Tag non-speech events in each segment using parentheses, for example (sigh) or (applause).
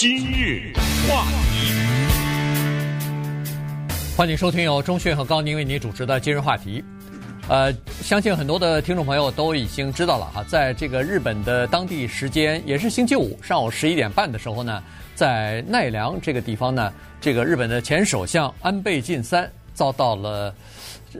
今日话题，欢迎收听由钟讯和高宁为您主持的今日话题。呃，相信很多的听众朋友都已经知道了哈，在这个日本的当地时间也是星期五上午十一点半的时候呢，在奈良这个地方呢，这个日本的前首相安倍晋三遭到了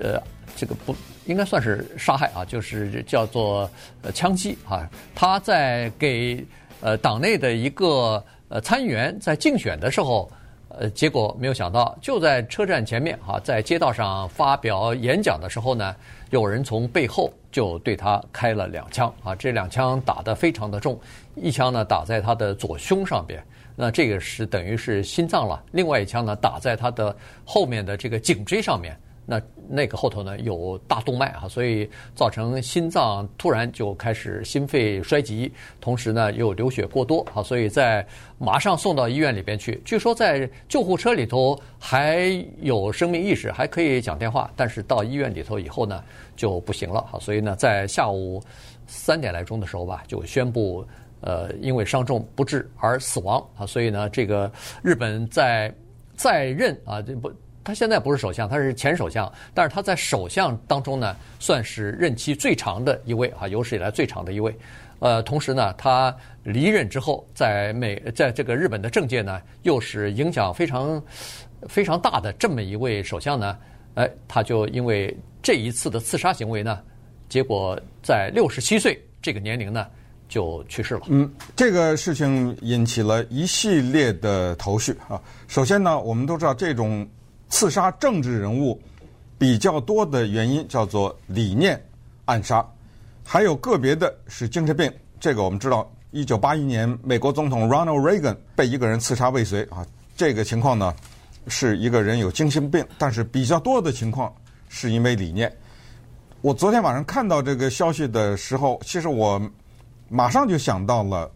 呃这个不应该算是杀害啊，就是叫做呃枪击啊，他在给呃党内的一个呃参议员在竞选的时候。呃，结果没有想到，就在车站前面哈，在街道上发表演讲的时候呢，有人从背后就对他开了两枪啊，这两枪打得非常的重，一枪呢打在他的左胸上边，那这个是等于是心脏了，另外一枪呢打在他的后面的这个颈椎上面。那那个后头呢有大动脉啊，所以造成心脏突然就开始心肺衰竭，同时呢又流血过多啊，所以在马上送到医院里边去。据说在救护车里头还有生命意识，还可以讲电话，但是到医院里头以后呢就不行了啊。所以呢在下午三点来钟的时候吧，就宣布呃因为伤重不治而死亡啊。所以呢这个日本在在任啊这不。他现在不是首相，他是前首相，但是他在首相当中呢，算是任期最长的一位啊，有史以来最长的一位。呃，同时呢，他离任之后，在美，在这个日本的政界呢，又是影响非常非常大的这么一位首相呢，哎，他就因为这一次的刺杀行为呢，结果在六十七岁这个年龄呢，就去世了。嗯，这个事情引起了一系列的头绪啊。首先呢，我们都知道这种。刺杀政治人物比较多的原因叫做理念暗杀，还有个别的是精神病。这个我们知道，一九八一年美国总统 Ronald Reagan 被一个人刺杀未遂啊，这个情况呢是一个人有精神病，但是比较多的情况是因为理念。我昨天晚上看到这个消息的时候，其实我马上就想到了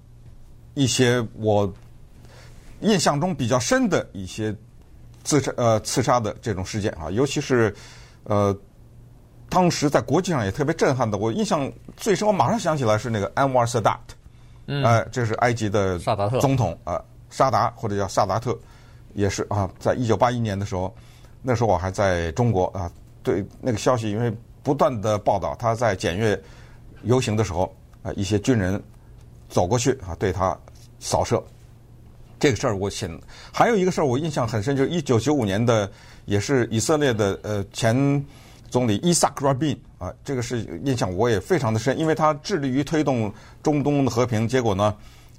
一些我印象中比较深的一些。刺杀呃刺杀的这种事件啊，尤其是呃当时在国际上也特别震撼的，我印象最深，我马上想起来是那个安瓦尔萨达特，嗯，哎，这是埃及的萨达特总统啊，萨达或者叫萨达特，也是啊，在一九八一年的时候，那时候我还在中国啊，对那个消息，因为不断的报道他在检阅游行的时候啊，一些军人走过去啊，对他扫射。这个事儿我想，还有一个事儿我印象很深，就是一九九五年的，也是以色列的呃前总理伊萨克·拉宾啊，这个是印象我也非常的深，因为他致力于推动中东的和平，结果呢，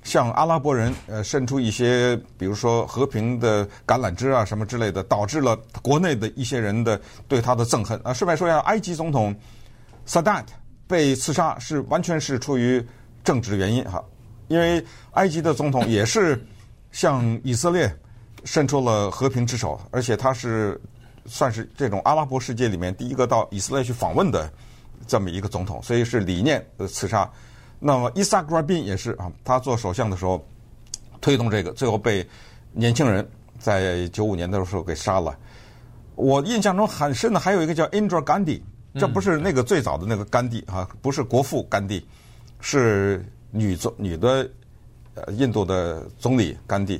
向阿拉伯人呃伸出一些，比如说和平的橄榄枝啊什么之类的，导致了国内的一些人的对他的憎恨啊。顺便说一下，埃及总统萨达特被刺杀是完全是出于政治原因哈，因为埃及的总统也是。向以色列伸出了和平之手，而且他是算是这种阿拉伯世界里面第一个到以色列去访问的这么一个总统，所以是理念的刺杀。那么伊萨克·拉宾也是啊，他做首相的时候推动这个，最后被年轻人在九五年的时候给杀了。我印象中很深的还有一个叫 Indra Gandhi，这不是那个最早的那个甘地啊，不是国父甘地，是女总女的。呃，印度的总理甘地，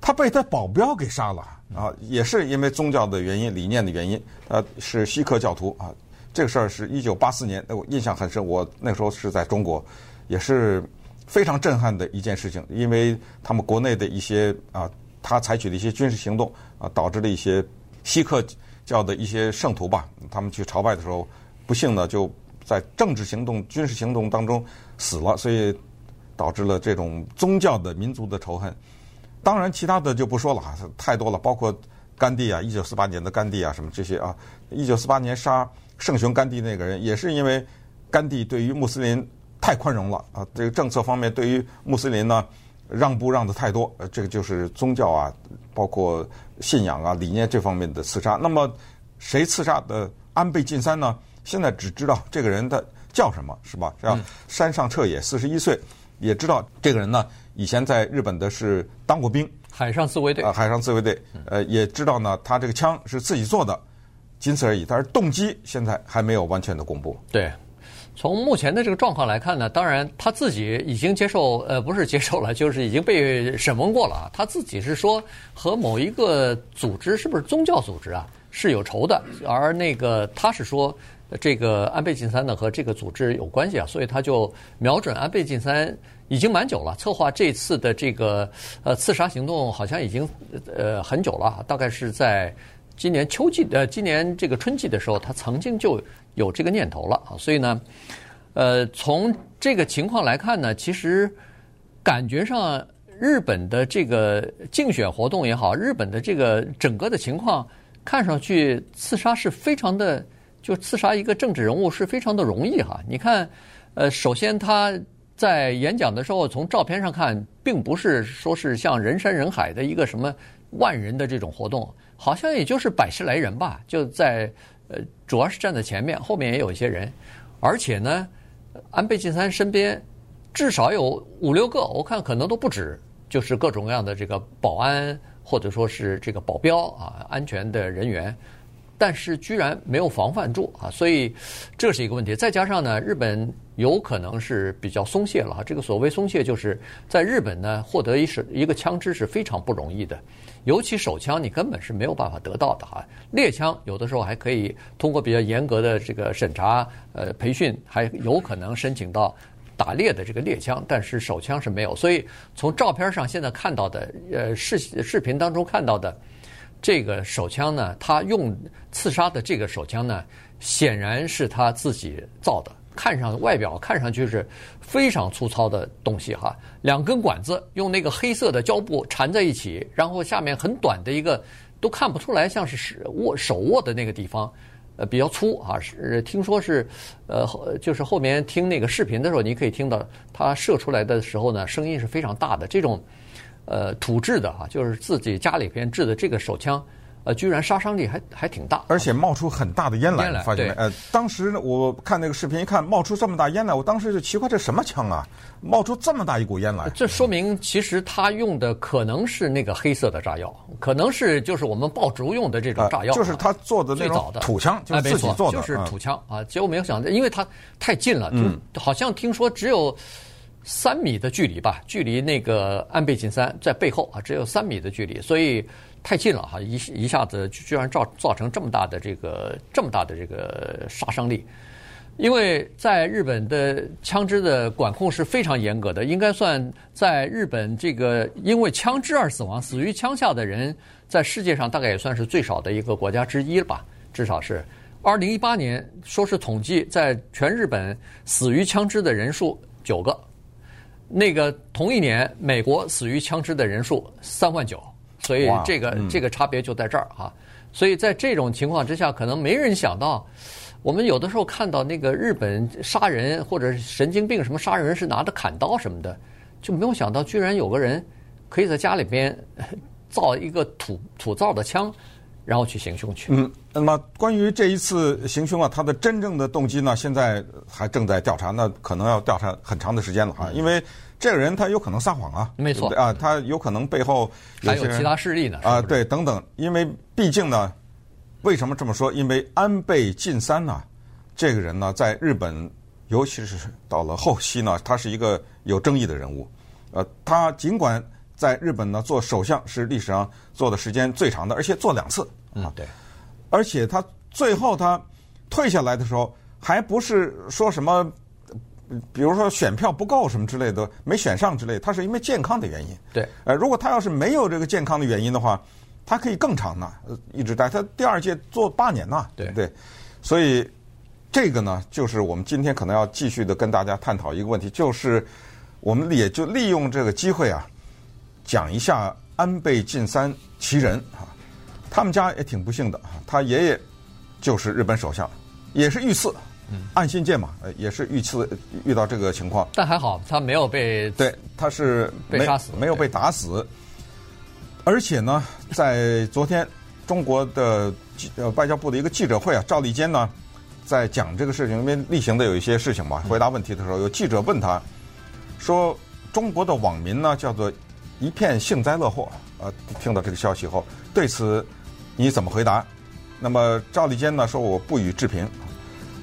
他被他保镖给杀了啊，也是因为宗教的原因、理念的原因。呃是锡克教徒啊，这个事儿是一九八四年，我印象很深。我那时候是在中国，也是非常震撼的一件事情，因为他们国内的一些啊，他采取的一些军事行动啊，导致了一些锡克教的一些圣徒吧，他们去朝拜的时候，不幸呢就在政治行动、军事行动当中死了，所以。导致了这种宗教的民族的仇恨，当然其他的就不说了哈，太多了，包括甘地啊，一九四八年的甘地啊，什么这些啊，一九四八年杀圣雄甘地那个人，也是因为甘地对于穆斯林太宽容了啊，这个政策方面对于穆斯林呢让步让的太多，呃，这个就是宗教啊，包括信仰啊、理念这方面的刺杀。那么谁刺杀的安倍晋三呢？现在只知道这个人的叫什么，是吧？叫山上彻也，四十一岁。也知道这个人呢，以前在日本的是当过兵，海上自卫队啊，海上自卫队。呃，也知道呢，他这个枪是自己做的，仅此而已。但是动机现在还没有完全的公布。对，从目前的这个状况来看呢，当然他自己已经接受，呃，不是接受了，就是已经被审问过了啊。他自己是说和某一个组织，是不是宗教组织啊，是有仇的，而那个他是说这个安倍晋三呢和这个组织有关系啊，所以他就瞄准安倍晋三已经蛮久了，策划这次的这个呃刺杀行动好像已经呃很久了，大概是在。今年秋季呃，今年这个春季的时候，他曾经就有这个念头了啊，所以呢，呃，从这个情况来看呢，其实感觉上日本的这个竞选活动也好，日本的这个整个的情况看上去刺杀是非常的，就刺杀一个政治人物是非常的容易哈。你看，呃，首先他在演讲的时候，从照片上看，并不是说是像人山人海的一个什么万人的这种活动。好像也就是百十来人吧，就在呃，主要是站在前面，后面也有一些人，而且呢，安倍晋三身边至少有五六个，我看可能都不止，就是各种各样的这个保安或者说是这个保镖啊，安全的人员。但是居然没有防范住啊，所以这是一个问题。再加上呢，日本有可能是比较松懈了哈。这个所谓松懈，就是在日本呢，获得一是一个枪支是非常不容易的，尤其手枪你根本是没有办法得到的哈。猎枪有的时候还可以通过比较严格的这个审查、呃培训，还有可能申请到打猎的这个猎枪，但是手枪是没有。所以从照片上现在看到的，呃视视频当中看到的。这个手枪呢，他用刺杀的这个手枪呢，显然是他自己造的，看上外表看上去是非常粗糙的东西哈。两根管子用那个黑色的胶布缠在一起，然后下面很短的一个，都看不出来像是握手握的那个地方，呃，比较粗啊。是听说是，呃，就是后面听那个视频的时候，你可以听到它射出来的时候呢，声音是非常大的这种。呃，土制的哈，就是自己家里边制的这个手枪，呃，居然杀伤力还还挺大，而且冒出很大的烟来，烟来发现没？呃，当时我看那个视频一看，冒出这么大烟来，我当时就奇怪，这什么枪啊？冒出这么大一股烟来？这说明其实他用的可能是那个黑色的炸药，可能是就是我们爆竹用的这种炸药，呃、就是他做的那种土枪，就是自己做的，就是土枪啊。结果没有想到，因为他太近了，就好像听说只有。三米的距离吧，距离那个安倍晋三在背后啊，只有三米的距离，所以太近了哈，一一下子居然造造成这么大的这个这么大的这个杀伤力。因为在日本的枪支的管控是非常严格的，应该算在日本这个因为枪支而死亡、死于枪下的人，在世界上大概也算是最少的一个国家之一了吧，至少是。二零一八年说是统计，在全日本死于枪支的人数九个。那个同一年，美国死于枪支的人数三万九，所以这个、嗯、这个差别就在这儿哈。所以在这种情况之下，可能没人想到，我们有的时候看到那个日本杀人或者神经病什么杀人是拿着砍刀什么的，就没有想到居然有个人可以在家里边造一个土土造的枪。然后去行凶去。嗯，那么关于这一次行凶啊，他的真正的动机呢，现在还正在调查，那可能要调查很长的时间了啊。因为这个人他有可能撒谎啊，没错啊，他有可能背后有还有其他势力呢啊，对，等等。因为毕竟呢，为什么这么说？因为安倍晋三呢，这个人呢，在日本，尤其是到了后期呢，他是一个有争议的人物。呃，他尽管。在日本呢，做首相是历史上做的时间最长的，而且做两次。嗯，对。而且他最后他退下来的时候，还不是说什么，比如说选票不够什么之类的，没选上之类，他是因为健康的原因。对。呃，如果他要是没有这个健康的原因的话，他可以更长呢，一直待。他第二届做八年呢。对对。所以这个呢，就是我们今天可能要继续的跟大家探讨一个问题，就是我们也就利用这个机会啊。讲一下安倍晋三其人啊，他们家也挺不幸的啊，他爷爷就是日本首相，也是遇刺，岸信介嘛，也是遇刺遇到这个情况。但还好他没有被对，他是被杀死，没有被打死。而且呢，在昨天中国的呃外交部的一个记者会啊，赵立坚呢在讲这个事情，因为例行的有一些事情嘛，回答问题的时候，有记者问他，说中国的网民呢叫做。一片幸灾乐祸，呃，听到这个消息后，对此你怎么回答？那么赵立坚呢说，我不予置评。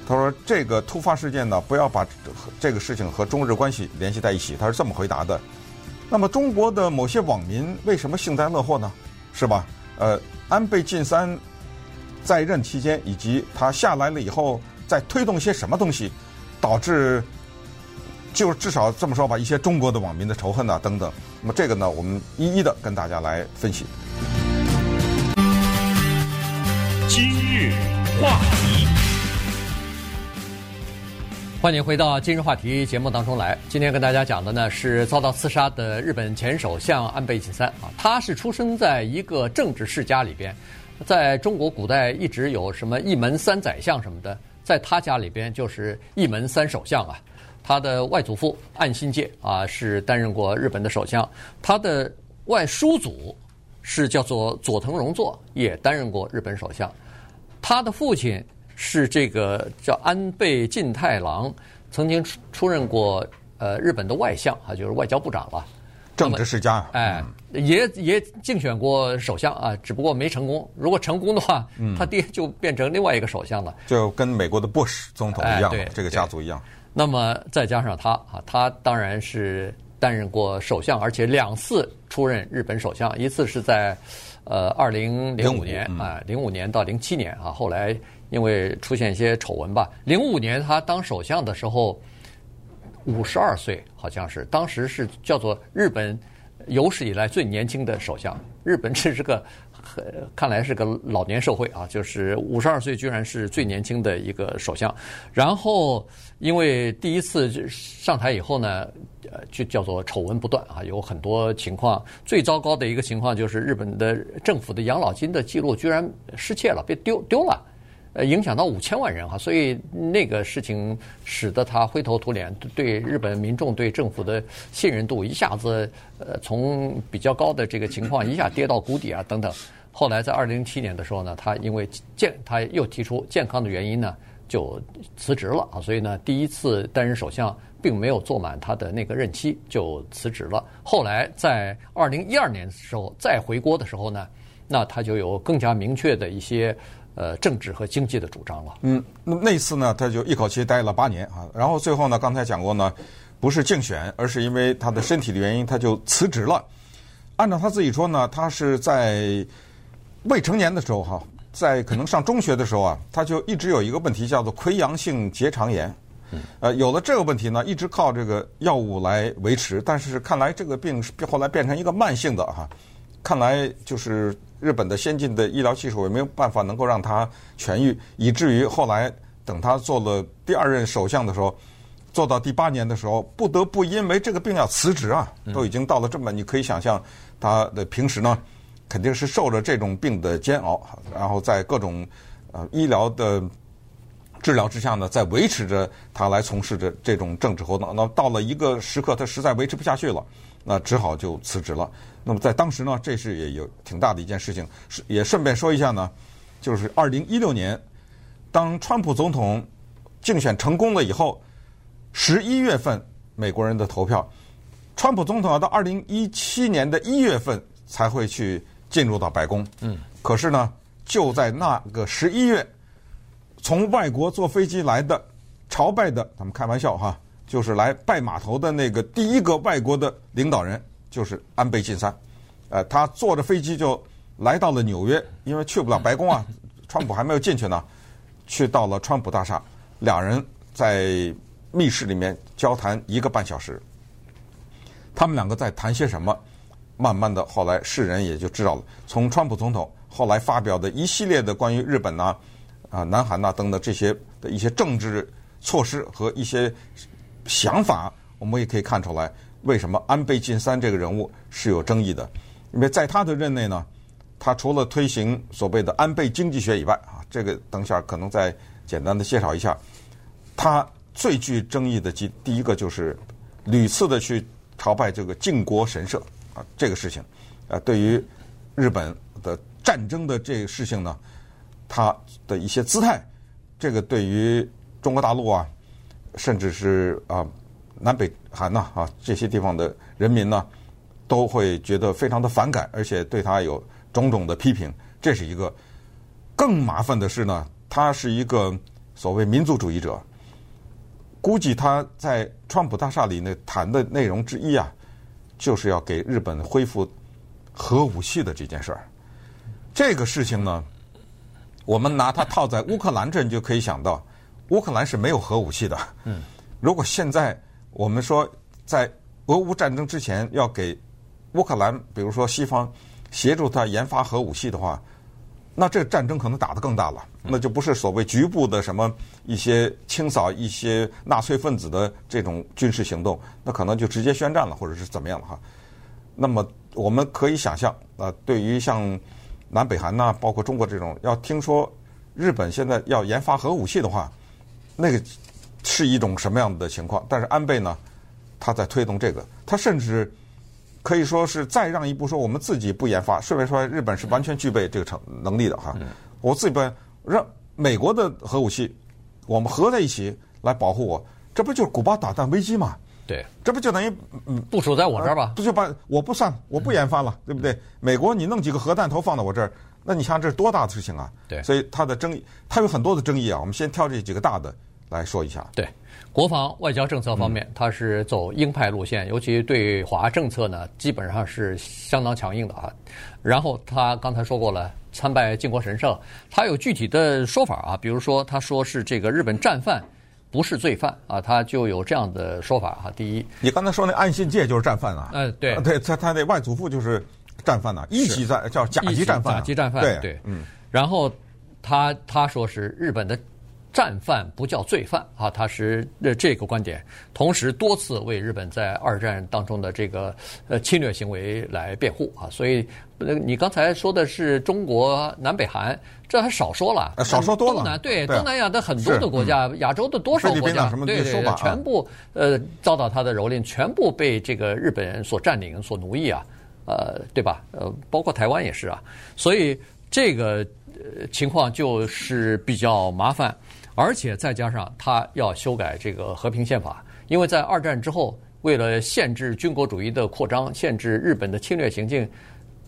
他说这个突发事件呢，不要把这个事情和中日关系联系在一起。他是这么回答的。那么中国的某些网民为什么幸灾乐祸呢？是吧？呃，安倍晋三在任期间以及他下来了以后，在推动些什么东西，导致就至少这么说吧，一些中国的网民的仇恨啊等等。那么这个呢，我们一一的跟大家来分析。今日话题。欢迎回到今日话题节目当中来。今天跟大家讲的呢是遭到刺杀的日本前首相安倍晋三啊，他是出生在一个政治世家里边，在中国古代一直有什么一门三宰相什么的，在他家里边就是一门三首相啊。他的外祖父岸信介啊是担任过日本的首相，他的外叔祖是叫做佐藤荣作，也担任过日本首相，他的父亲。是这个叫安倍晋太郎，曾经出出任过呃日本的外相啊，就是外交部长了，政治世家。哎，也也竞选过首相啊，只不过没成功。如果成功的话，他爹就变成另外一个首相了，就跟美国的布什总统一样，哎、这个家族一样。那么再加上他啊，他当然是担任过首相，而且两次出任日本首相，一次是在呃二零零五年啊，零五年到零七年啊，后来。因为出现一些丑闻吧，零五年他当首相的时候，五十二岁，好像是当时是叫做日本有史以来最年轻的首相。日本这是个，看来是个老年社会啊，就是五十二岁居然是最年轻的一个首相。然后因为第一次上台以后呢，呃，就叫做丑闻不断啊，有很多情况。最糟糕的一个情况就是日本的政府的养老金的记录居然失窃了，被丢丢了。呃，影响到五千万人哈，所以那个事情使得他灰头土脸，对日本民众对政府的信任度一下子呃从比较高的这个情况一下跌到谷底啊等等。后来在二零零七年的时候呢，他因为健他又提出健康的原因呢就辞职了啊，所以呢第一次担任首相并没有做满他的那个任期就辞职了。后来在二零一二年的时候再回国的时候呢，那他就有更加明确的一些。呃，政治和经济的主张了。嗯，那那次呢，他就一口气待了八年啊。然后最后呢，刚才讲过呢，不是竞选，而是因为他的身体的原因，他就辞职了。按照他自己说呢，他是在未成年的时候哈，在可能上中学的时候啊，他就一直有一个问题叫做溃疡性结肠炎。呃，有了这个问题呢，一直靠这个药物来维持，但是看来这个病是后来变成一个慢性的哈。看来就是。日本的先进的医疗技术也没有办法能够让他痊愈，以至于后来等他做了第二任首相的时候，做到第八年的时候，不得不因为这个病要辞职啊，都已经到了这么，你可以想象他的平时呢，肯定是受着这种病的煎熬，然后在各种呃医疗的治疗之下呢，在维持着他来从事着这种政治活动。那到了一个时刻，他实在维持不下去了，那只好就辞职了。那么在当时呢，这是也有挺大的一件事情。是也顺便说一下呢，就是二零一六年，当川普总统竞选成功了以后，十一月份美国人的投票，川普总统要到二零一七年的一月份才会去进入到白宫。嗯。可是呢，就在那个十一月，从外国坐飞机来的朝拜的，咱们开玩笑哈，就是来拜码头的那个第一个外国的领导人。就是安倍晋三，呃，他坐着飞机就来到了纽约，因为去不了白宫啊，(laughs) 川普还没有进去呢，去到了川普大厦，两人在密室里面交谈一个半小时。他们两个在谈些什么？慢慢的，后来世人也就知道了。从川普总统后来发表的一系列的关于日本呐、啊、南韩呐等等这些的一些政治措施和一些想法，我们也可以看出来。为什么安倍晋三这个人物是有争议的？因为在他的任内呢，他除了推行所谓的安倍经济学以外啊，这个等下可能再简单的介绍一下。他最具争议的第第一个就是屡次的去朝拜这个靖国神社啊，这个事情啊，对于日本的战争的这个事情呢，他的一些姿态，这个对于中国大陆啊，甚至是啊。南北韩呐啊，这些地方的人民呢，都会觉得非常的反感，而且对他有种种的批评。这是一个更麻烦的是呢，他是一个所谓民族主义者。估计他在川普大厦里那谈的内容之一啊，就是要给日本恢复核武器的这件事儿。这个事情呢，我们拿它套在乌克兰这，你就可以想到，乌克兰是没有核武器的。嗯，如果现在我们说在俄乌战争之前要给乌克兰，比如说西方协助他研发核武器的话，那这个战争可能打得更大了，那就不是所谓局部的什么一些清扫一些纳粹分子的这种军事行动，那可能就直接宣战了，或者是怎么样了哈。那么我们可以想象，啊，对于像南北韩呐，包括中国这种，要听说日本现在要研发核武器的话，那个是一种什么样的情况？但是安倍呢，他在推动这个，他甚至。可以说是再让一步，说我们自己不研发，顺便说日本是完全具备这个成能力的哈。我自己不让美国的核武器，我们合在一起来保护我，这不就是古巴导弹危机吗？对，这不就等于部署在我这儿吧？不就把我不算，我不研发了，对不对？美国你弄几个核弹头放到我这儿，那你想这是多大的事情啊？对，所以它的争议，它有很多的争议啊。我们先挑这几个大的来说一下。对。国防外交政策方面，它是走鹰派路线，尤其对华政策呢，基本上是相当强硬的啊。然后他刚才说过了，参拜靖国神社，他有具体的说法啊，比如说他说是这个日本战犯不是罪犯啊，他就有这样的说法哈。第一，你刚才说那岸信介就是战犯啊？嗯，对，对他他那外祖父就是战犯呐，一级战叫甲级战犯，甲级战犯，对对，嗯。然后他他说是日本的。战犯不叫罪犯啊，他是呃这个观点，同时多次为日本在二战当中的这个呃侵略行为来辩护啊，所以呃你刚才说的是中国南北韩，这还少说了，少说多了。东南对东南亚的很多的国家，亚洲的多少国家，对对，全部呃遭到他的蹂躏，全部被这个日本人所占领、所奴役啊，呃对吧？呃，包括台湾也是啊，所以这个情况就是比较麻烦。而且再加上他要修改这个和平宪法，因为在二战之后，为了限制军国主义的扩张，限制日本的侵略行径，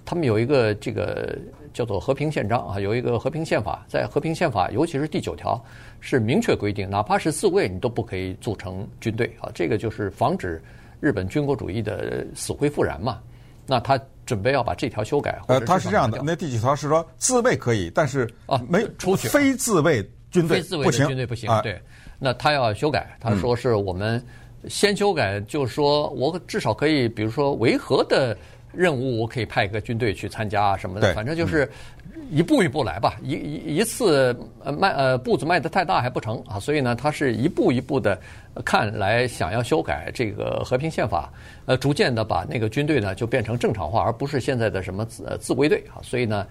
他们有一个这个叫做和平宪章啊，有一个和平宪法。在和平宪法，尤其是第九条，是明确规定，哪怕是自卫，你都不可以组成军队啊。这个就是防止日本军国主义的死灰复燃嘛。那他准备要把这条修改。呃，他是这样的，那第九条是说自卫可以，但是啊，没出去非自卫。军队非自卫的军队不行，对，那他要修改，他说是我们先修改，就是说我至少可以，比如说维和的任务，我可以派一个军队去参加什么的，反正就是一步一步来吧，一一一次呃迈呃步子迈得太大还不成啊，所以呢，他是一步一步的看来想要修改这个和平宪法，呃，逐渐的把那个军队呢就变成正常化，而不是现在的什么自自卫队啊，所以呢。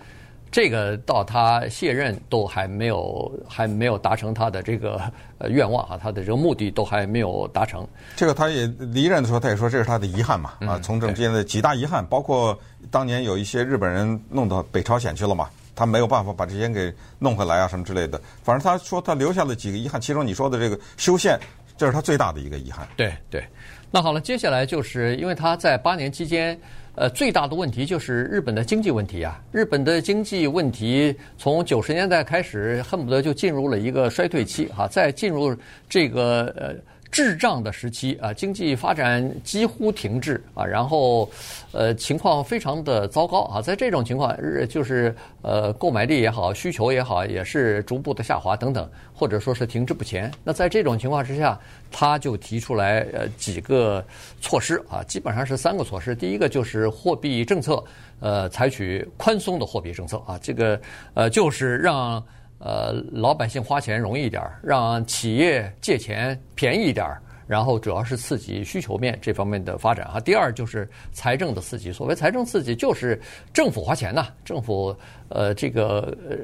这个到他卸任都还没有还没有达成他的这个呃愿望啊，他的这个目的都还没有达成。这个他也离任的时候，他也说这是他的遗憾嘛啊，从政间的几大遗憾，包括当年有一些日本人弄到北朝鲜去了嘛，他没有办法把这些给弄回来啊什么之类的。反正他说他留下了几个遗憾，其中你说的这个修宪，这是他最大的一个遗憾。对对，那好了，接下来就是因为他在八年期间。呃，最大的问题就是日本的经济问题啊！日本的经济问题从九十年代开始，恨不得就进入了一个衰退期啊，再进入这个呃。滞胀的时期啊，经济发展几乎停滞啊，然后呃情况非常的糟糕啊，在这种情况，日就是呃购买力也好，需求也好，也是逐步的下滑等等，或者说是停滞不前。那在这种情况之下，他就提出来呃几个措施啊，基本上是三个措施。第一个就是货币政策，呃，采取宽松的货币政策啊，这个呃就是让。呃，老百姓花钱容易一点，让企业借钱便宜一点，然后主要是刺激需求面这方面的发展啊。第二就是财政的刺激，所谓财政刺激就是政府花钱呐，政府呃这个呃。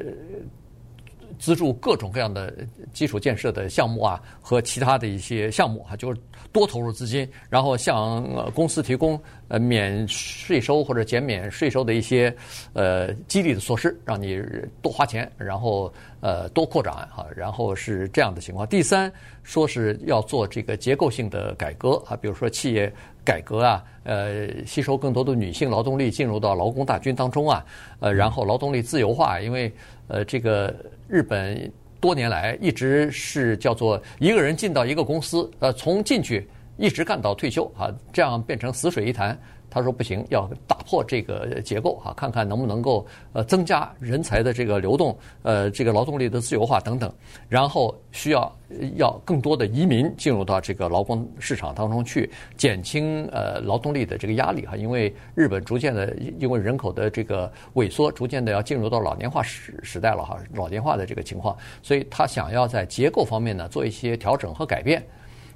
资助各种各样的基础建设的项目啊，和其他的一些项目啊，就是多投入资金，然后向公司提供呃免税收或者减免税收的一些呃激励的措施，让你多花钱，然后呃多扩展啊，然后是这样的情况。第三，说是要做这个结构性的改革啊，比如说企业改革啊，呃，吸收更多的女性劳动力进入到劳工大军当中啊，呃，然后劳动力自由化，因为呃这个。日本多年来一直是叫做一个人进到一个公司，呃，从进去一直干到退休啊，这样变成死水一潭。他说不行，要打破这个结构哈，看看能不能够呃增加人才的这个流动，呃，这个劳动力的自由化等等。然后需要要更多的移民进入到这个劳工市场当中去，减轻呃劳动力的这个压力哈。因为日本逐渐的因为人口的这个萎缩，逐渐的要进入到老年化时时代了哈，老年化的这个情况，所以他想要在结构方面呢做一些调整和改变。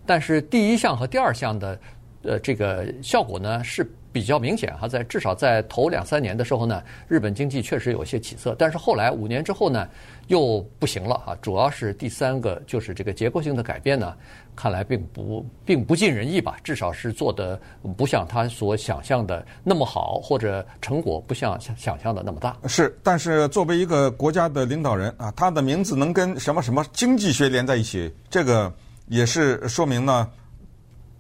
但是第一项和第二项的呃这个效果呢是。比较明显哈，在至少在头两三年的时候呢，日本经济确实有些起色，但是后来五年之后呢，又不行了哈。主要是第三个就是这个结构性的改变呢，看来并不并不尽人意吧，至少是做的不像他所想象的那么好，或者成果不像想想象的那么大。是，但是作为一个国家的领导人啊，他的名字能跟什么什么经济学连在一起，这个也是说明呢。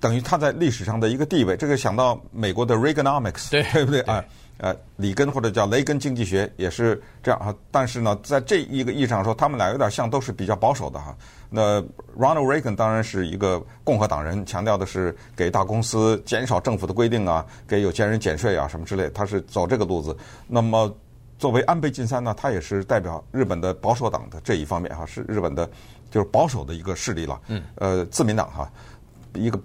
等于他在历史上的一个地位，这个想到美国的 Reaganomics，对，对不对啊？呃，里根或者叫雷根经济学也是这样啊。但是呢，在这一个意义上说，他们俩有点像，都是比较保守的哈。那 Ronald Reagan 当然是一个共和党人，强调的是给大公司减少政府的规定啊，给有钱人减税啊什么之类，他是走这个路子。那么作为安倍晋三呢，他也是代表日本的保守党的这一方面哈，是日本的就是保守的一个势力了。嗯。呃，自民党哈，一个。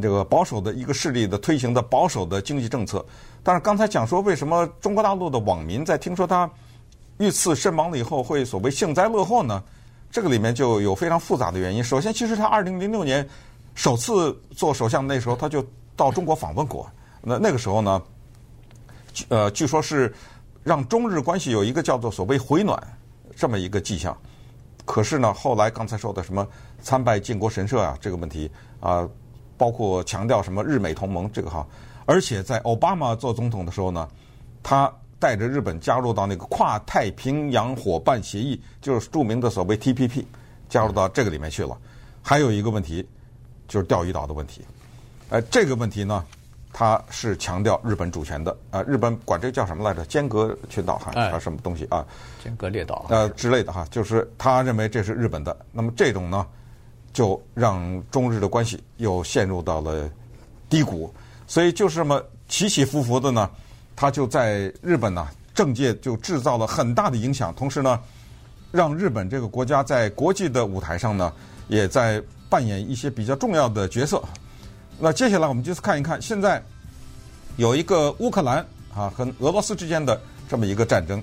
这个保守的一个势力的推行的保守的经济政策，但是刚才讲说，为什么中国大陆的网民在听说他遇刺身亡了以后会所谓幸灾乐祸呢？这个里面就有非常复杂的原因。首先，其实他二零零六年首次做首相那时候，他就到中国访问过。那那个时候呢，呃，据说是让中日关系有一个叫做所谓回暖这么一个迹象。可是呢，后来刚才说的什么参拜靖国神社啊这个问题啊。包括强调什么日美同盟这个哈，而且在奥巴马做总统的时候呢，他带着日本加入到那个跨太平洋伙伴协议，就是著名的所谓 TPP，加入到这个里面去了。还有一个问题就是钓鱼岛的问题，呃，这个问题呢，他是强调日本主权的啊，日本管这个叫什么来着？尖阁群岛哈啊什么东西啊？尖阁列岛呃之类的哈，就是他认为这是日本的。那么这种呢？就让中日的关系又陷入到了低谷，所以就是这么起起伏伏的呢，他就在日本呢政界就制造了很大的影响，同时呢，让日本这个国家在国际的舞台上呢，也在扮演一些比较重要的角色。那接下来我们就是看一看，现在有一个乌克兰啊和俄罗斯之间的这么一个战争，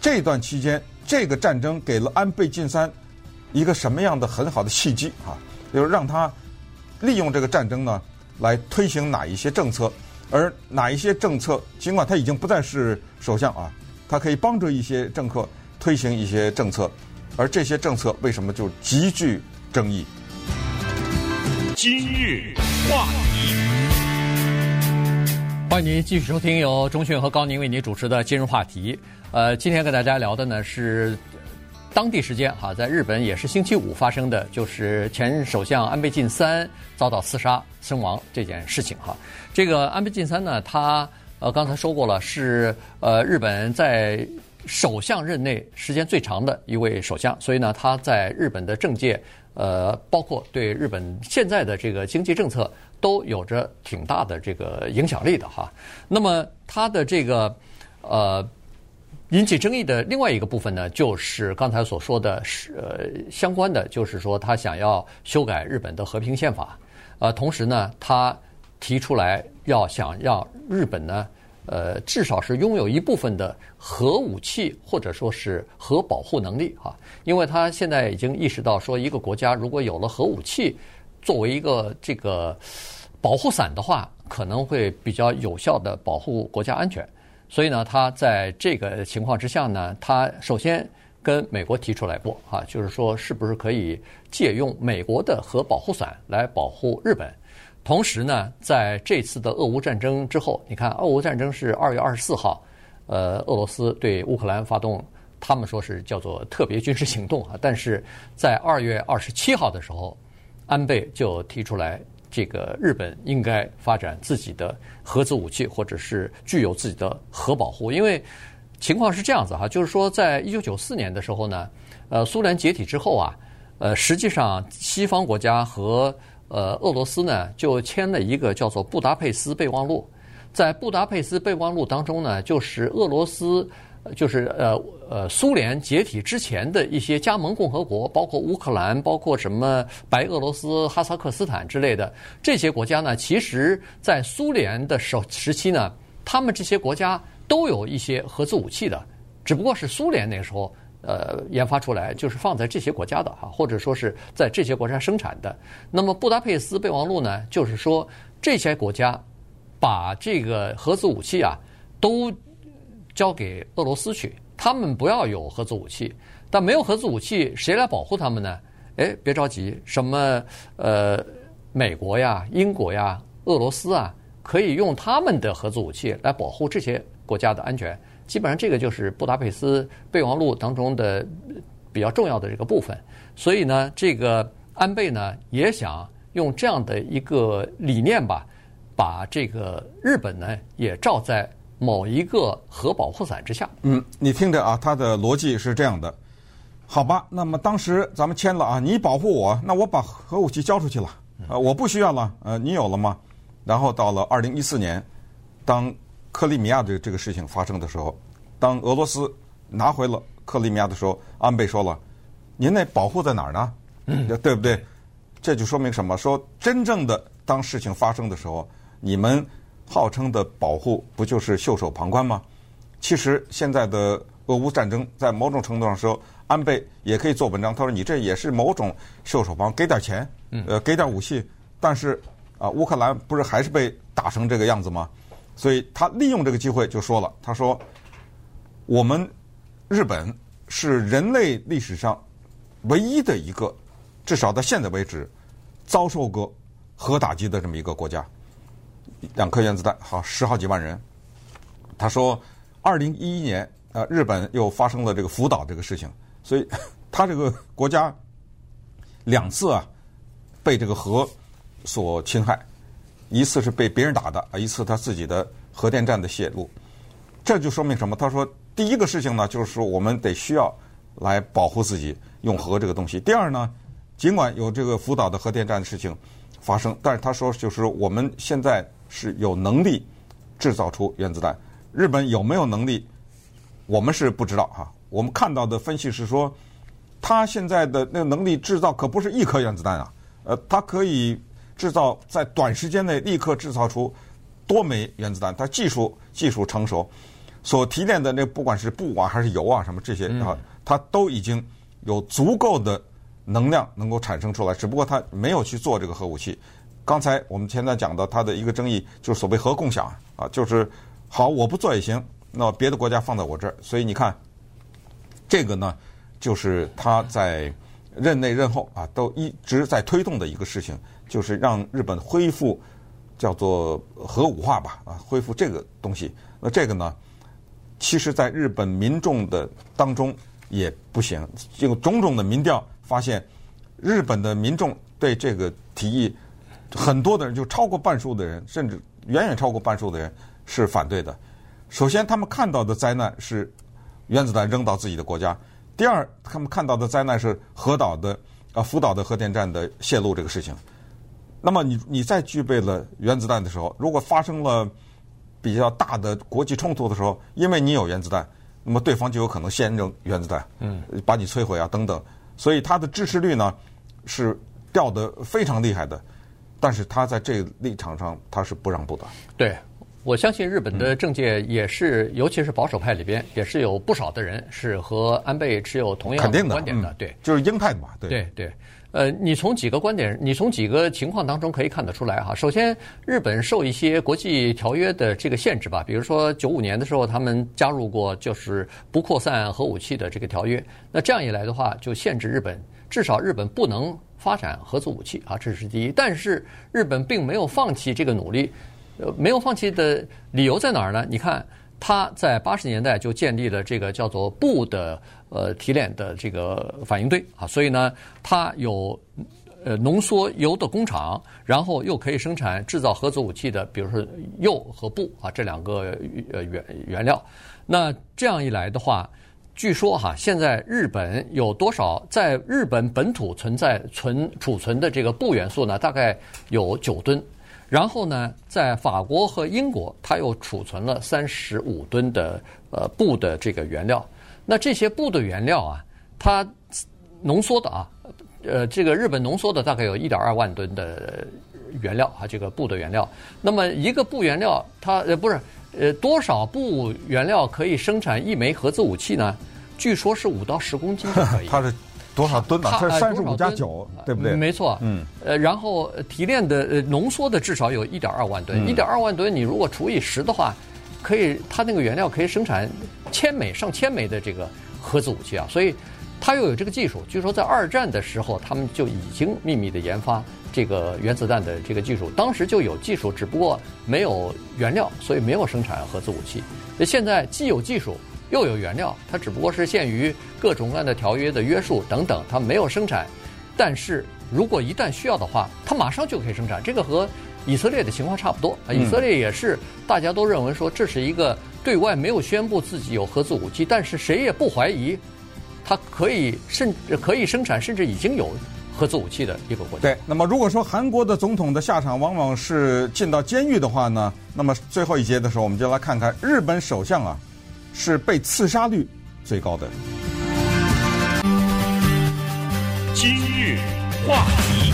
这段期间这个战争给了安倍晋三。一个什么样的很好的契机啊？就是让他利用这个战争呢，来推行哪一些政策，而哪一些政策，尽管他已经不再是首相啊，他可以帮助一些政客推行一些政策，而这些政策为什么就极具争议？今日话题，欢迎您继续收听由钟迅和高宁为您主持的今日话题。呃，今天跟大家聊的呢是。当地时间哈，在日本也是星期五发生的，就是前首相安倍晋三遭到刺杀身亡这件事情哈。这个安倍晋三呢，他呃刚才说过了，是呃日本在首相任内时间最长的一位首相，所以呢，他在日本的政界呃，包括对日本现在的这个经济政策都有着挺大的这个影响力的哈。那么他的这个呃。引起争议的另外一个部分呢，就是刚才所说的，是呃相关的，就是说他想要修改日本的和平宪法，呃，同时呢，他提出来要想让日本呢，呃，至少是拥有一部分的核武器或者说是核保护能力啊，因为他现在已经意识到说，一个国家如果有了核武器作为一个这个保护伞的话，可能会比较有效的保护国家安全。所以呢，他在这个情况之下呢，他首先跟美国提出来过啊，就是说是不是可以借用美国的核保护伞来保护日本。同时呢，在这次的俄乌战争之后，你看，俄乌战争是二月二十四号，呃，俄罗斯对乌克兰发动，他们说是叫做特别军事行动啊，但是在二月二十七号的时候，安倍就提出来。这个日本应该发展自己的核子武器，或者是具有自己的核保护，因为情况是这样子哈，就是说，在一九九四年的时候呢，呃，苏联解体之后啊，呃，实际上西方国家和呃俄罗斯呢就签了一个叫做《布达佩斯备忘录》。在《布达佩斯备忘录》当中呢，就是俄罗斯，就是呃呃苏联解体之前的一些加盟共和国，包括乌克兰，包括什么白俄罗斯、哈萨克斯坦之类的这些国家呢，其实在苏联的时时期呢，他们这些国家。都有一些核子武器的，只不过是苏联那个时候呃研发出来，就是放在这些国家的哈，或者说是在这些国家生产的。那么布达佩斯备忘录呢，就是说这些国家把这个核子武器啊都交给俄罗斯去，他们不要有核子武器，但没有核子武器，谁来保护他们呢？哎，别着急，什么呃美国呀、英国呀、俄罗斯啊，可以用他们的核子武器来保护这些。国家的安全，基本上这个就是布达佩斯备忘录当中的比较重要的这个部分。所以呢，这个安倍呢也想用这样的一个理念吧，把这个日本呢也罩在某一个核保护伞之下。嗯，你听着啊，他的逻辑是这样的，好吧？那么当时咱们签了啊，你保护我，那我把核武器交出去了，呃，我不需要了，呃，你有了吗？然后到了二零一四年，当克里米亚的这个事情发生的时候，当俄罗斯拿回了克里米亚的时候，安倍说了：“您那保护在哪儿呢？嗯，对不对？”这就说明什么？说真正的当事情发生的时候，你们号称的保护不就是袖手旁观吗？其实现在的俄乌战争，在某种程度上说，安倍也可以做文章。他说：“你这也是某种袖手旁，给点钱，呃，给点武器，但是啊，乌克兰不是还是被打成这个样子吗？”所以他利用这个机会就说了：“他说，我们日本是人类历史上唯一的一个，至少到现在为止遭受过核打击的这么一个国家。两颗原子弹，好十好几万人。”他说：“二零一一年，呃，日本又发生了这个福岛这个事情，所以 (laughs) 他这个国家两次啊被这个核所侵害。”一次是被别人打的啊，一次他自己的核电站的泄露，这就说明什么？他说，第一个事情呢，就是说我们得需要来保护自己用核这个东西。第二呢，尽管有这个福岛的核电站的事情发生，但是他说就是我们现在是有能力制造出原子弹。日本有没有能力，我们是不知道哈。我们看到的分析是说，他现在的那个能力制造可不是一颗原子弹啊，呃，它可以。制造在短时间内立刻制造出多枚原子弹，它技术技术成熟，所提炼的那不管是布啊还是油啊什么这些啊，它都已经有足够的能量能够产生出来，只不过它没有去做这个核武器。刚才我们现在讲的它的一个争议就是所谓核共享啊，就是好我不做也行，那别的国家放在我这儿，所以你看这个呢，就是他在任内任后啊都一直在推动的一个事情。就是让日本恢复叫做核武化吧，啊，恢复这个东西。那这个呢，其实在日本民众的当中也不行。有种种的民调发现，日本的民众对这个提议，很多的人就超过半数的人，甚至远远超过半数的人是反对的。首先，他们看到的灾难是原子弹扔到自己的国家；第二，他们看到的灾难是核岛的啊福岛的核电站的泄露这个事情。那么你你再具备了原子弹的时候，如果发生了比较大的国际冲突的时候，因为你有原子弹，那么对方就有可能先扔原子弹，嗯，把你摧毁啊等等。所以他的支持率呢是掉得非常厉害的，但是他在这立场上他是不让步的。对，我相信日本的政界也是，嗯、尤其是保守派里边，也是有不少的人是和安倍持有同样的观点的。的嗯、对，就是鹰派嘛。对对对。呃，你从几个观点，你从几个情况当中可以看得出来哈。首先，日本受一些国际条约的这个限制吧，比如说九五年的时候，他们加入过就是不扩散核武器的这个条约。那这样一来的话，就限制日本，至少日本不能发展核子武器啊，这是第一。但是日本并没有放弃这个努力，呃，没有放弃的理由在哪儿呢？你看。他在八十年代就建立了这个叫做鈽的呃提炼的这个反应堆啊，所以呢，它有呃浓缩铀的工厂，然后又可以生产制造核子武器的，比如说铀和鈽啊这两个呃原原料。那这样一来的话，据说哈，现在日本有多少在日本本土存在存储存的这个鈽元素呢？大概有九吨。然后呢，在法国和英国，它又储存了三十五吨的呃鈽的这个原料。那这些鈽的原料啊，它浓缩的啊，呃，这个日本浓缩的大概有一点二万吨的原料啊，这个鈽的原料。那么一个鈽原料，它呃不是呃多少布原料可以生产一枚核子武器呢？据说是五到十公斤就 (laughs) 可以。它是。多少吨呢？它是三十五加九，对不对？没错。嗯。呃，然后提炼的呃浓缩的至少有一点二万吨，一点二万吨，你如果除以十的话，可以，它那个原料可以生产千枚、上千枚的这个核子武器啊。所以，它又有这个技术。据说在二战的时候，他们就已经秘密的研发这个原子弹的这个技术。当时就有技术，只不过没有原料，所以没有生产核子武器。那现在既有技术。又有原料，它只不过是限于各种各样的条约的约束等等，它没有生产。但是如果一旦需要的话，它马上就可以生产。这个和以色列的情况差不多。啊，以色列也是大家都认为说，这是一个对外没有宣布自己有核子武器，但是谁也不怀疑它可以甚至可以生产，甚至已经有核子武器的一个国家。对。那么如果说韩国的总统的下场往往是进到监狱的话呢，那么最后一节的时候，我们就来看看日本首相啊。是被刺杀率最高的。今日话题，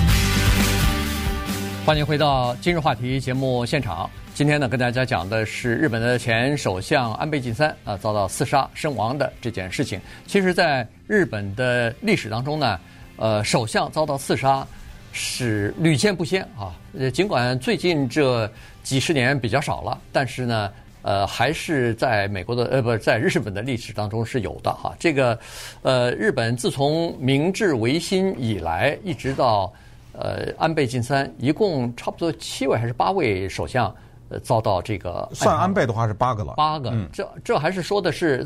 欢迎回到今日话题节目现场。今天呢，跟大家讲的是日本的前首相安倍晋三啊遭到刺杀身亡的这件事情。其实，在日本的历史当中呢，呃，首相遭到刺杀是屡见不鲜啊。呃，尽管最近这几十年比较少了，但是呢。呃，还是在美国的呃，不是在日本的历史当中是有的哈。这个，呃，日本自从明治维新以来，一直到呃安倍晋三，一共差不多七位还是八位首相，呃，遭到这个算安倍的话是八个了。八个，嗯、这这还是说的是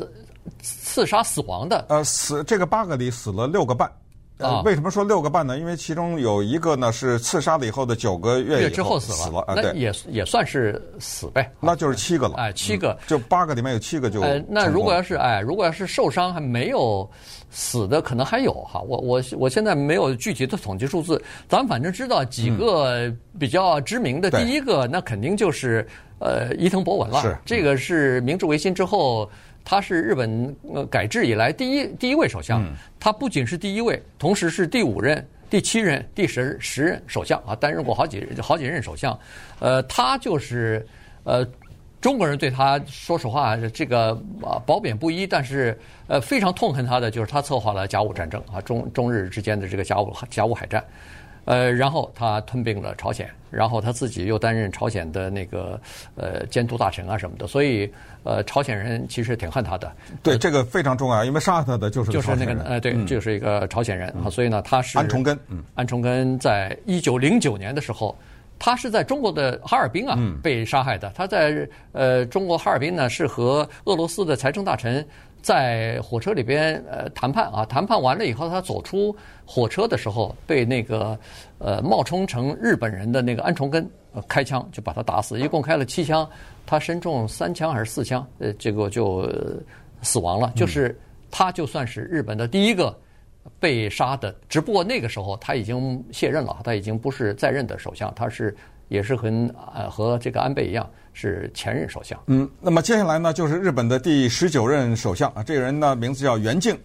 刺杀死亡的。呃，死这个八个里死了六个半。呃，为什么说六个半呢？因为其中有一个呢是刺杀了以后的九个月之后死了，死了啊，对，也也算是死呗。那就是七个了，哎，七个，就八个里面有七个就。呃，那如果要是哎，如果要是受伤还没有死的，可能还有哈。我我我现在没有具体的统计数字，咱们反正知道几个比较知名的。第一个那肯定就是呃伊藤博文了，是这个是明治维新之后。他是日本呃改制以来第一第一位首相，他不仅是第一位，同时是第五任、第七任、第十十任首相啊，担任过好几好几任首相。呃，他就是呃中国人对他说实话这个啊褒贬不一，但是呃非常痛恨他的就是他策划了甲午战争啊，中中日之间的这个甲午甲午海战。呃，然后他吞并了朝鲜，然后他自己又担任朝鲜的那个呃监督大臣啊什么的，所以呃朝鲜人其实挺恨他的。对，这个非常重要，因为杀他的就是就是那个呃对，嗯、就是一个朝鲜人啊，所以呢他是安重根。嗯，安重根在一九零九年的时候，他是在中国的哈尔滨啊被杀害的。他在呃中国哈尔滨呢是和俄罗斯的财政大臣。在火车里边，呃，谈判啊，谈判完了以后，他走出火车的时候，被那个呃冒充成日本人的那个安重根开枪，就把他打死，一共开了七枪，他身中三枪还是四枪，呃，结果就死亡了。就是他就算是日本的第一个被杀的，只不过那个时候他已经卸任了，他已经不是在任的首相，他是也是很呃和这个安倍一样。是前任首相。嗯，那么接下来呢，就是日本的第十九任首相啊，这个人呢名字叫原敬，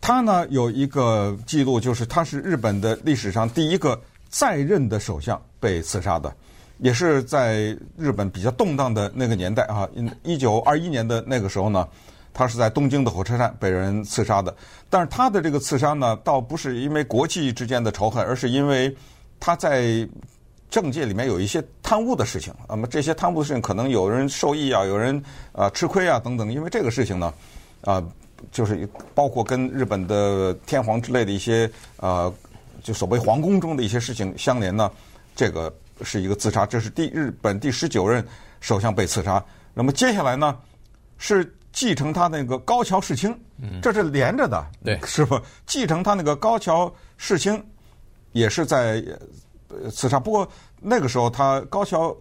他呢有一个记录，就是他是日本的历史上第一个在任的首相被刺杀的，也是在日本比较动荡的那个年代啊，一九二一年的那个时候呢，他是在东京的火车站被人刺杀的。但是他的这个刺杀呢，倒不是因为国际之间的仇恨，而是因为他在。政界里面有一些贪污的事情，那么这些贪污的事情可能有人受益啊，有人啊、呃、吃亏啊等等。因为这个事情呢，啊、呃，就是包括跟日本的天皇之类的一些呃，就所谓皇宫中的一些事情相连呢。这个是一个自杀，这是第日本第十九任首相被刺杀。那么接下来呢，是继承他那个高桥世卿，这是连着的，对，是不？继承他那个高桥世卿。也是在呃刺杀，不过那个时候他高桥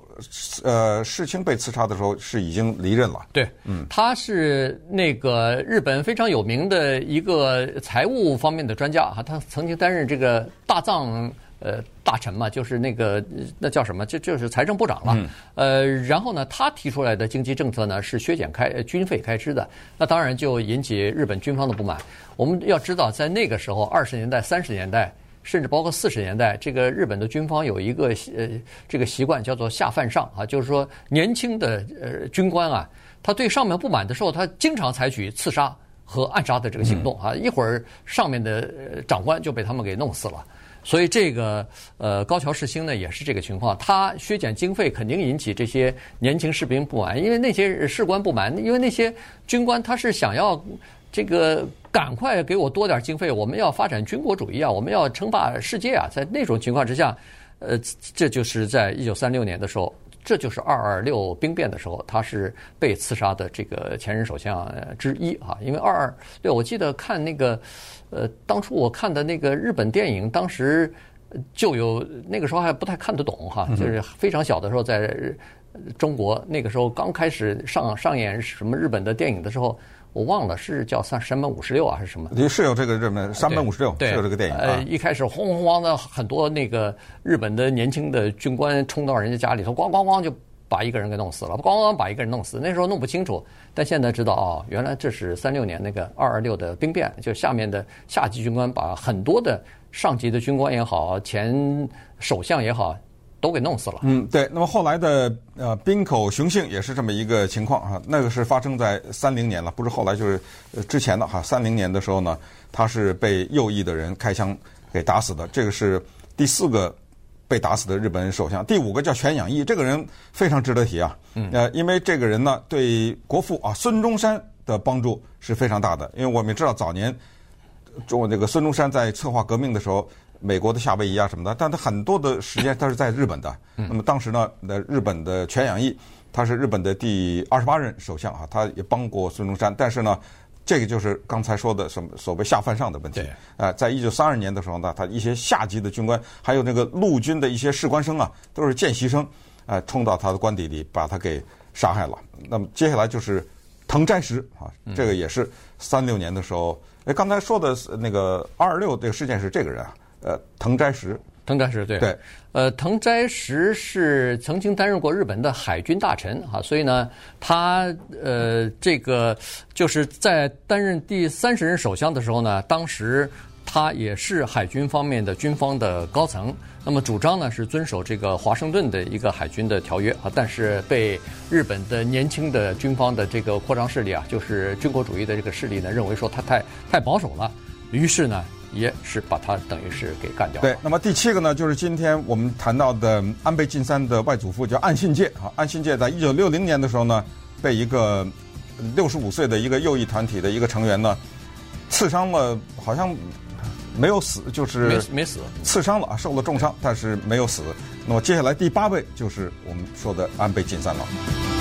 呃世青被刺杀的时候是已经离任了。对，嗯，他是那个日本非常有名的一个财务方面的专家哈，他曾经担任这个大藏呃大臣嘛，就是那个那叫什么，就就是财政部长了。嗯、呃，然后呢，他提出来的经济政策呢是削减开军费开支的，那当然就引起日本军方的不满。我们要知道，在那个时候，二十年代、三十年代。甚至包括四十年代，这个日本的军方有一个呃这个习惯叫做下犯上啊，就是说年轻的呃军官啊，他对上面不满的时候，他经常采取刺杀和暗杀的这个行动啊，一会儿上面的长官就被他们给弄死了。所以这个呃高桥世兴呢也是这个情况，他削减经费肯定引起这些年轻士兵不满，因为那些士官不满，因为那些军官他是想要。这个赶快给我多点经费，我们要发展军国主义啊，我们要称霸世界啊！在那种情况之下，呃，这就是在一九三六年的时候，这就是二二六兵变的时候，他是被刺杀的这个前任首相之一啊。因为二二六，我记得看那个，呃，当初我看的那个日本电影，当时就有那个时候还不太看得懂哈，就是非常小的时候，在中国那个时候刚开始上上演什么日本的电影的时候。我忘了是叫三山本五十六啊，还是什么？是有这个日本山本五十六，是有这个电影。呃，一开始轰轰轰的很多那个日本的年轻的军官冲到人家家里头，咣咣咣就把一个人给弄死了，咣咣咣把一个人弄死。那时候弄不清楚，但现在知道哦，原来这是三六年那个二二六的兵变，就下面的下级军官把很多的上级的军官也好，前首相也好。都给弄死了。嗯，对。那么后来的呃滨口雄幸也是这么一个情况啊。那个是发生在三零年了，不是后来就是呃之前的哈。三零年的时候呢，他是被右翼的人开枪给打死的。这个是第四个被打死的日本首相。第五个叫犬养义，这个人非常值得提啊。嗯。呃，因为这个人呢，对国父啊孙中山的帮助是非常大的。因为我们知道早年中国那个孙中山在策划革命的时候。美国的夏威夷啊什么的，但他很多的时间他是在日本的。那么当时呢，那日本的犬养毅，他是日本的第二十八任首相啊，他也帮过孙中山。但是呢，这个就是刚才说的什么所谓下犯上的问题。啊，在一九三二年的时候呢，他一些下级的军官，还有那个陆军的一些士官生啊，都是见习生，啊，冲到他的官邸里把他给杀害了。那么接下来就是藤斋石啊，这个也是三六年的时候。哎，刚才说的那个二二六这个事件是这个人啊。呃，藤斋实，藤斋实对对，呃，藤斋实是曾经担任过日本的海军大臣哈，所以呢，他呃这个就是在担任第三十任首相的时候呢，当时他也是海军方面的军方的高层，那么主张呢是遵守这个华盛顿的一个海军的条约啊，但是被日本的年轻的军方的这个扩张势力啊，就是军国主义的这个势力呢，认为说他太太保守了，于是呢。也是把他等于是给干掉了。对，那么第七个呢，就是今天我们谈到的安倍晋三的外祖父叫岸信介啊。岸信介在一九六零年的时候呢，被一个六十五岁的一个右翼团体的一个成员呢刺伤了，好像没有死，就是没没死，刺伤了啊，受了重伤，但是没有死。那么接下来第八位就是我们说的安倍晋三了。